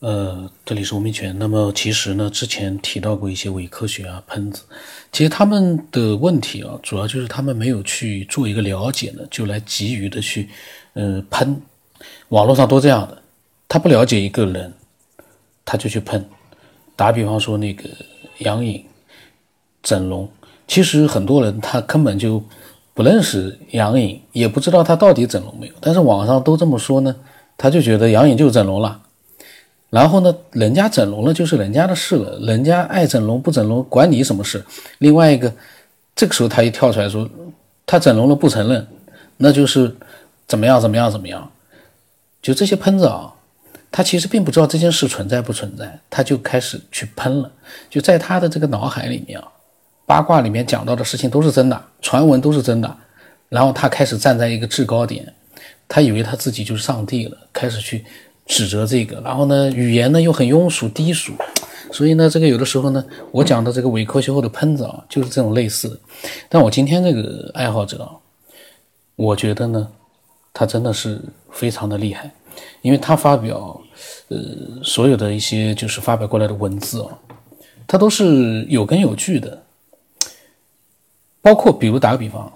呃，这里是吴明全。那么其实呢，之前提到过一些伪科学啊、喷子，其实他们的问题啊，主要就是他们没有去做一个了解呢，就来急于的去，呃，喷。网络上都这样的，他不了解一个人，他就去喷。打比方说那个杨颖整容，其实很多人他根本就不认识杨颖，也不知道他到底整容没有，但是网上都这么说呢，他就觉得杨颖就整容了。然后呢，人家整容了就是人家的事了，人家爱整容不整容管你什么事？另外一个，这个时候他一跳出来说，他整容了不承认，那就是怎么样怎么样怎么样？就这些喷子啊，他其实并不知道这件事存在不存在，他就开始去喷了。就在他的这个脑海里面啊，八卦里面讲到的事情都是真的，传闻都是真的。然后他开始站在一个制高点，他以为他自己就是上帝了，开始去。指责这个，然后呢，语言呢又很庸俗低俗，所以呢，这个有的时候呢，我讲的这个伪科学后的喷子啊，就是这种类似的。但我今天这个爱好者啊，我觉得呢，他真的是非常的厉害，因为他发表呃所有的一些就是发表过来的文字啊，他都是有根有据的，包括比如打个比方，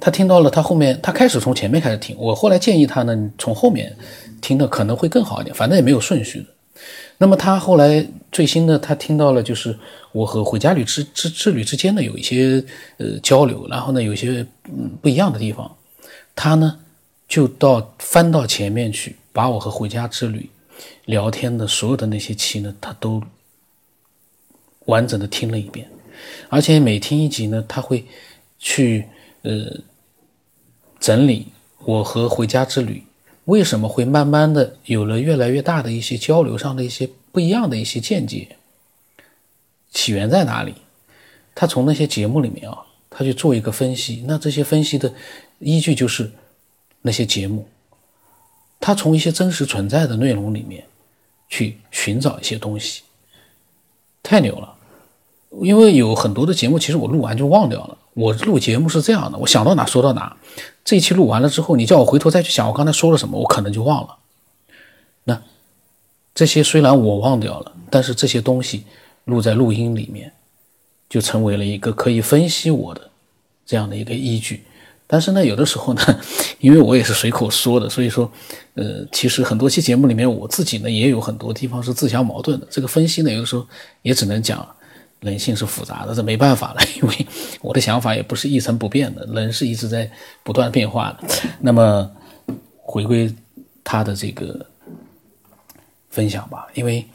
他听到了，他后面他开始从前面开始听，我后来建议他呢，从后面。听的可能会更好一点，反正也没有顺序的。那么他后来最新的，他听到了就是我和回家旅之之之旅之间的有一些呃交流，然后呢有一些嗯不一样的地方，他呢就到翻到前面去，把我和回家之旅聊天的所有的那些期呢，他都完整的听了一遍，而且每听一集呢，他会去呃整理我和回家之旅。为什么会慢慢的有了越来越大的一些交流上的一些不一样的一些见解？起源在哪里？他从那些节目里面啊，他去做一个分析。那这些分析的依据就是那些节目，他从一些真实存在的内容里面去寻找一些东西，太牛了。因为有很多的节目，其实我录完就忘掉了。我录节目是这样的，我想到哪说到哪。这一期录完了之后，你叫我回头再去想我刚才说了什么，我可能就忘了。那这些虽然我忘掉了，但是这些东西录在录音里面，就成为了一个可以分析我的这样的一个依据。但是呢，有的时候呢，因为我也是随口说的，所以说，呃，其实很多期节目里面，我自己呢也有很多地方是自相矛盾的。这个分析呢，有的时候也只能讲。人性是复杂的，这没办法了，因为我的想法也不是一成不变的，人是一直在不断变化的。那么，回归他的这个分享吧，因为，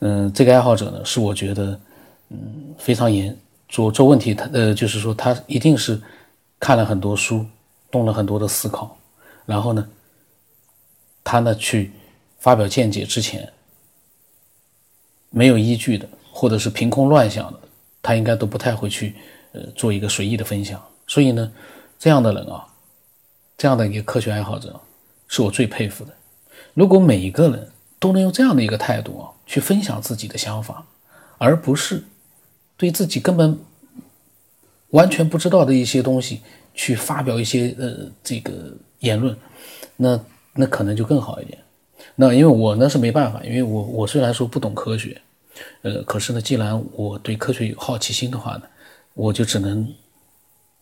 嗯，这个爱好者呢，是我觉得，嗯，非常严做做问题，他呃，就是说他一定是看了很多书，动了很多的思考，然后呢，他呢去发表见解之前没有依据的。或者是凭空乱想的，他应该都不太会去，呃，做一个随意的分享。所以呢，这样的人啊，这样的一个科学爱好者，是我最佩服的。如果每一个人都能用这样的一个态度啊，去分享自己的想法，而不是对自己根本完全不知道的一些东西去发表一些呃这个言论，那那可能就更好一点。那因为我呢是没办法，因为我我虽然说不懂科学。呃，可是呢，既然我对科学有好奇心的话呢，我就只能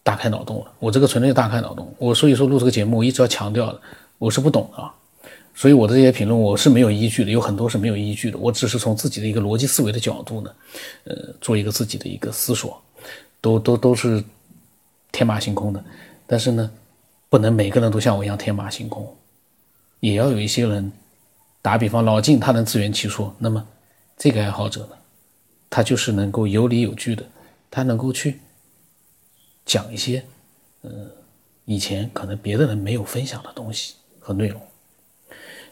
大开脑洞了。我这个纯粹大开脑洞。我所以说录这个节目，我一直要强调的，我是不懂啊。所以我的这些评论我是没有依据的，有很多是没有依据的。我只是从自己的一个逻辑思维的角度呢，呃，做一个自己的一个思索，都都都是天马行空的。但是呢，不能每个人都像我一样天马行空，也要有一些人，打比方老晋他能自圆其说，那么。这个爱好者呢，他就是能够有理有据的，他能够去讲一些，呃，以前可能别的人没有分享的东西和内容。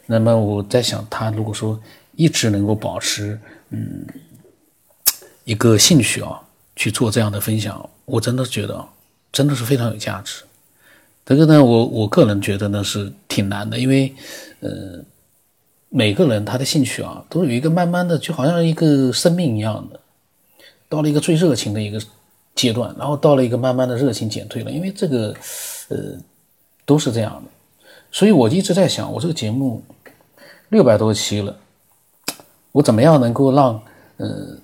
那么我在想，他如果说一直能够保持，嗯，一个兴趣啊，去做这样的分享，我真的觉得真的是非常有价值。这个呢，我我个人觉得呢是挺难的，因为，呃。每个人他的兴趣啊，都有一个慢慢的，就好像一个生命一样的，到了一个最热情的一个阶段，然后到了一个慢慢的热情减退了，因为这个，呃，都是这样的。所以我一直在想，我这个节目六百多期了，我怎么样能够让呃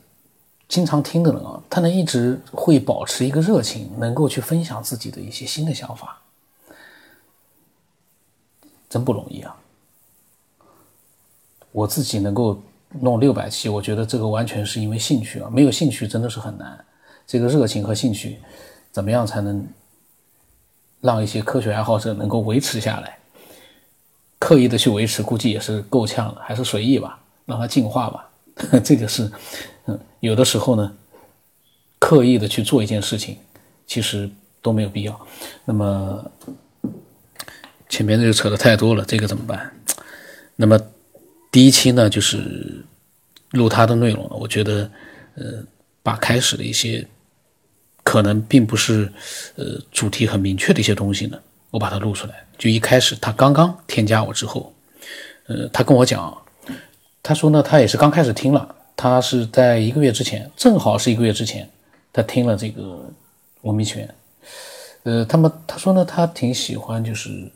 经常听的人啊，他能一直会保持一个热情，能够去分享自己的一些新的想法，真不容易啊！我自己能够弄六百期，我觉得这个完全是因为兴趣啊，没有兴趣真的是很难。这个热情和兴趣，怎么样才能让一些科学爱好者能够维持下来？刻意的去维持，估计也是够呛了，还是随意吧，让它进化吧。这个是，嗯，有的时候呢，刻意的去做一件事情，其实都没有必要。那么前面这个扯的太多了，这个怎么办？那么第一期呢，就是录他的内容了。我觉得，呃，把开始的一些可能并不是呃主题很明确的一些东西呢，我把它录出来。就一开始他刚刚添加我之后，呃，他跟我讲，他说呢，他也是刚开始听了，他是在一个月之前，正好是一个月之前，他听了这个文明圈，呃，他们他说呢，他挺喜欢就是